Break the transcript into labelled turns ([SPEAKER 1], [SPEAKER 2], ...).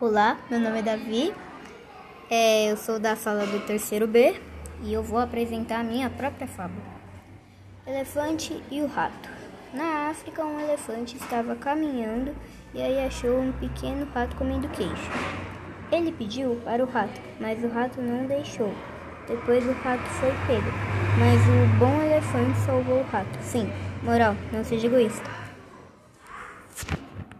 [SPEAKER 1] Olá, meu nome é Davi, é, eu sou da sala do terceiro B e eu vou apresentar a minha própria fábula. Elefante e o rato. Na África, um elefante estava caminhando e aí achou um pequeno rato comendo queijo. Ele pediu para o rato, mas o rato não deixou. Depois o rato foi pego, mas o bom elefante salvou o rato. Sim, moral, não seja egoísta.